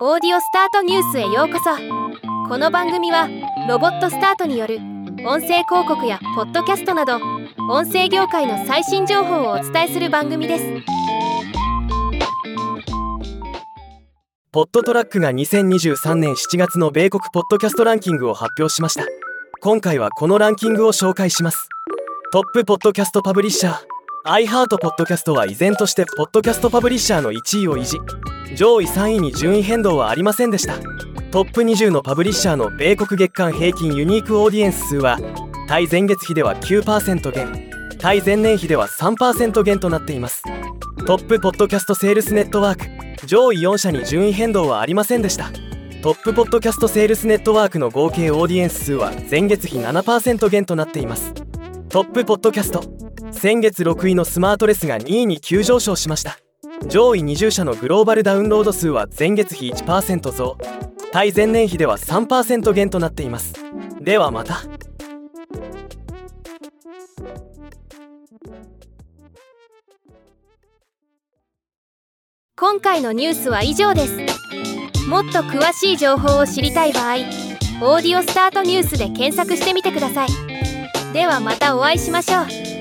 オーディオスタートニュースへようこそ。この番組はロボットスタートによる音声広告やポッドキャストなど音声業界の最新情報をお伝えする番組です。ポッドトラックが2023年7月の米国ポッドキャストランキングを発表しました。今回はこのランキングを紹介します。トップポッドキャストパブリッシャー iHeart ポッドキャストは依然としてポッドキャストパブリッシャーの1位を維持。上位3位に順位変動はありませんでした。トップ20のパブリッシャーの米国月間平均ユニークオーディエンス数は対前月比では9%減対前年比では3%減となっています。トップポッドキャストセールスネットワーク上位4社に順位変動はありませんでした。トップポッドキャストセールスネットワークの合計オーディエンス数は前月比7%減となっています。トップポッドキャスト先月6位のスマートレスが2位に急上昇しました。上位20社のグローバルダウンロード数は前月比1%増。対前年比では3%減となっています。ではまた。今回のニュースは以上です。もっと詳しい情報を知りたい場合「オーディオスタートニュース」で検索してみてください。ではまたお会いしましょう。